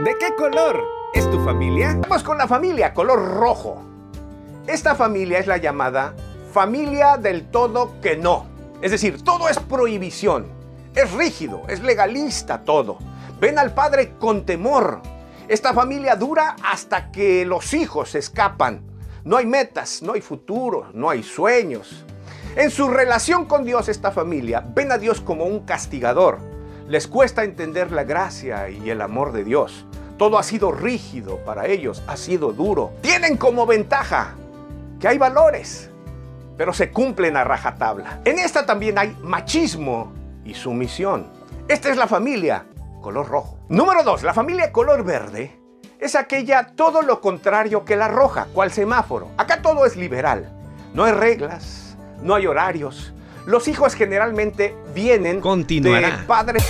¿De qué color es tu familia? Vamos con la familia, color rojo. Esta familia es la llamada familia del todo que no. Es decir, todo es prohibición. Es rígido, es legalista todo. Ven al padre con temor. Esta familia dura hasta que los hijos escapan. No hay metas, no hay futuro, no hay sueños. En su relación con Dios, esta familia ven a Dios como un castigador. Les cuesta entender la gracia y el amor de Dios. Todo ha sido rígido para ellos, ha sido duro. Tienen como ventaja que hay valores, pero se cumplen a rajatabla. En esta también hay machismo y sumisión. Esta es la familia color rojo. Número 2. La familia color verde es aquella todo lo contrario que la roja, cual semáforo. Acá todo es liberal. No hay reglas, no hay horarios. Los hijos generalmente vienen Continuará. de padres